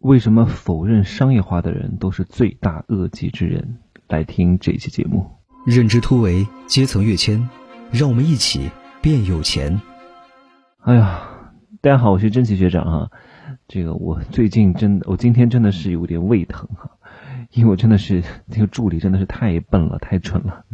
为什么否认商业化的人都是罪大恶极之人？来听这期节目。认知突围，阶层跃迁，让我们一起变有钱。哎呀，大家好，我是真奇学长哈。这个我最近真的，我今天真的是有点胃疼哈，因为我真的是这个助理真的是太笨了，太蠢了。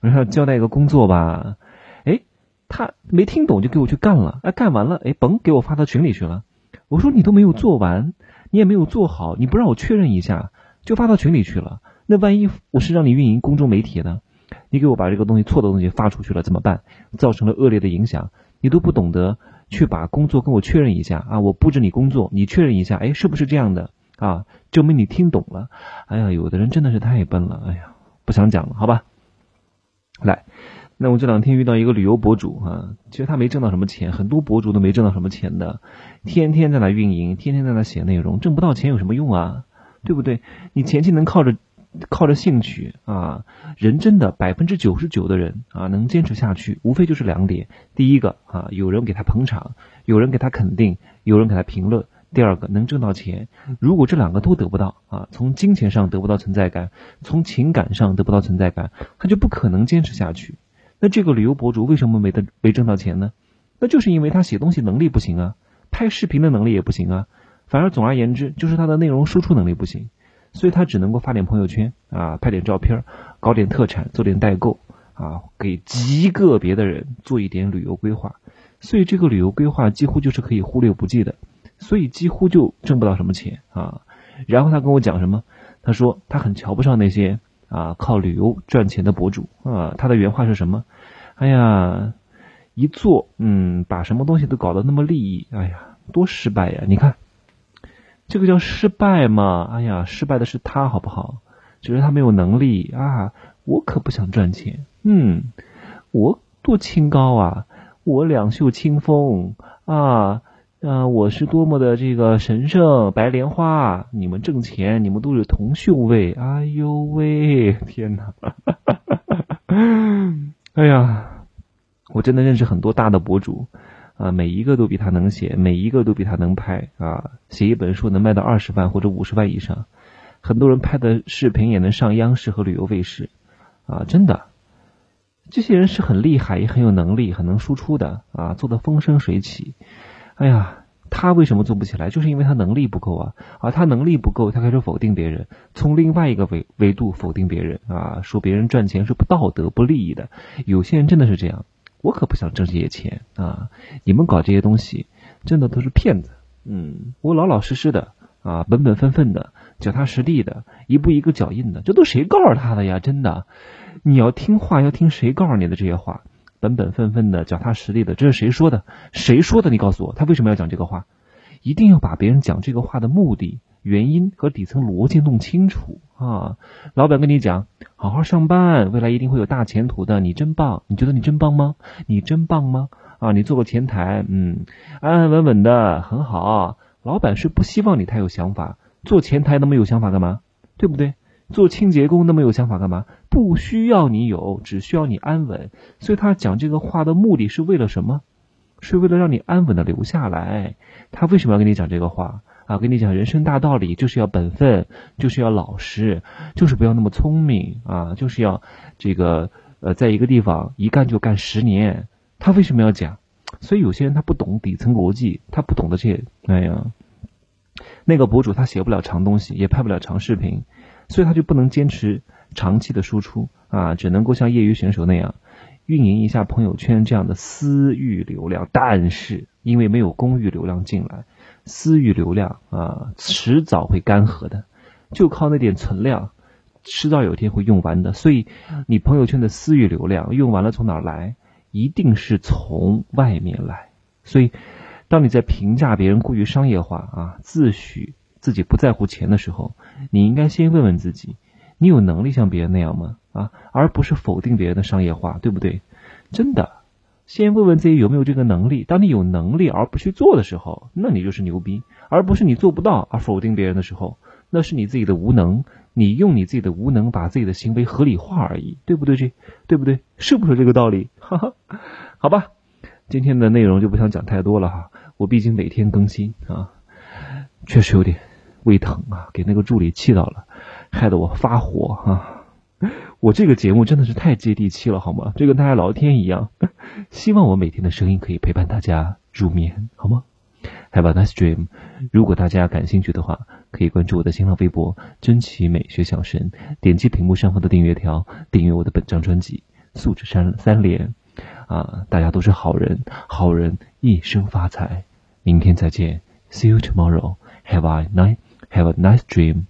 我说要交代一个工作吧，哎，他没听懂就给我去干了，哎，干完了，哎，甭，给我发到群里去了。我说你都没有做完。你也没有做好，你不让我确认一下，就发到群里去了。那万一我是让你运营公众媒体呢？你给我把这个东西错的东西发出去了怎么办？造成了恶劣的影响，你都不懂得去把工作跟我确认一下啊！我布置你工作，你确认一下，哎，是不是这样的啊？证明你听懂了。哎呀，有的人真的是太笨了。哎呀，不想讲了，好吧。来。那我这两天遇到一个旅游博主啊，其实他没挣到什么钱，很多博主都没挣到什么钱的，天天在那运营，天天在那写内容，挣不到钱有什么用啊？对不对？你前期能靠着靠着兴趣啊，人真的百分之九十九的人啊能坚持下去，无非就是两点：第一个啊，有人给他捧场，有人给他肯定，有人给他评论；第二个能挣到钱。如果这两个都得不到啊，从金钱上得不到存在感，从情感上得不到存在感，他就不可能坚持下去。那这个旅游博主为什么没得没挣到钱呢？那就是因为他写东西能力不行啊，拍视频的能力也不行啊，反而总而言之就是他的内容输出能力不行，所以他只能够发点朋友圈啊，拍点照片，搞点特产，做点代购啊，给极个别的人做一点旅游规划，所以这个旅游规划几乎就是可以忽略不计的，所以几乎就挣不到什么钱啊。然后他跟我讲什么？他说他很瞧不上那些。啊，靠旅游赚钱的博主啊，他的原话是什么？哎呀，一做，嗯，把什么东西都搞得那么利益，哎呀，多失败呀！你看，这个叫失败吗？哎呀，失败的是他，好不好？只是他没有能力啊！我可不想赚钱，嗯，我多清高啊，我两袖清风啊。啊，我是多么的这个神圣白莲花！你们挣钱，你们都是铜锈味。哎呦喂，天哪！哎呀，我真的认识很多大的博主啊，每一个都比他能写，每一个都比他能拍啊，写一本书能卖到二十万或者五十万以上，很多人拍的视频也能上央视和旅游卫视啊，真的，这些人是很厉害，也很有能力，很能输出的啊，做的风生水起。哎呀，他为什么做不起来？就是因为他能力不够啊！啊，他能力不够，他开始否定别人，从另外一个维维度否定别人啊，说别人赚钱是不道德、不利益的。有些人真的是这样，我可不想挣这些钱啊！你们搞这些东西，真的都是骗子。嗯，我老老实实的啊，本本分分的，脚踏实地的，一步一个脚印的，这都谁告诉他的呀？真的，你要听话，要听谁告诉你的这些话？本本分分的，脚踏实地的，这是谁说的？谁说的？你告诉我，他为什么要讲这个话？一定要把别人讲这个话的目的、原因和底层逻辑弄清楚啊！老板跟你讲，好好上班，未来一定会有大前途的，你真棒！你觉得你真棒吗？你真棒吗？啊，你做个前台，嗯，安安稳稳的，很好。老板是不希望你太有想法，做前台那么有想法干嘛？对不对？做清洁工那么有想法干嘛？不需要你有，只需要你安稳。所以他讲这个话的目的是为了什么？是为了让你安稳的留下来。他为什么要跟你讲这个话啊？跟你讲人生大道理，就是要本分，就是要老实，就是不要那么聪明啊，就是要这个呃，在一个地方一干就干十年。他为什么要讲？所以有些人他不懂底层逻辑，他不懂得这，哎呀，那个博主他写不了长东西，也拍不了长视频。所以他就不能坚持长期的输出啊，只能够像业余选手那样运营一下朋友圈这样的私域流量。但是因为没有公域流量进来，私域流量啊迟早会干涸的，就靠那点存量，迟早有一天会用完的。所以你朋友圈的私域流量用完了从哪儿来？一定是从外面来。所以当你在评价别人过于商业化啊，自诩。自己不在乎钱的时候，你应该先问问自己：你有能力像别人那样吗？啊，而不是否定别人的商业化，对不对？真的，先问问自己有没有这个能力。当你有能力而不去做的时候，那你就是牛逼；而不是你做不到而否定别人的时候，那是你自己的无能。你用你自己的无能把自己的行为合理化而已，对不对？这对不对？是不是这个道理？哈哈，好吧，今天的内容就不想讲太多了哈。我毕竟每天更新啊，确实有点。胃疼啊，给那个助理气到了，害得我发火啊！我这个节目真的是太接地气了，好吗？就跟大家聊天一样。希望我每天的声音可以陪伴大家入眠，好吗？Have a nice dream。如果大家感兴趣的话，可以关注我的新浪微博“真奇美学小神”，点击屏幕上方的订阅条，订阅我的本张专辑《素质三三连》。啊，大家都是好人，好人一生发财。明天再见，See you tomorrow. Have a nice, have a nice dream.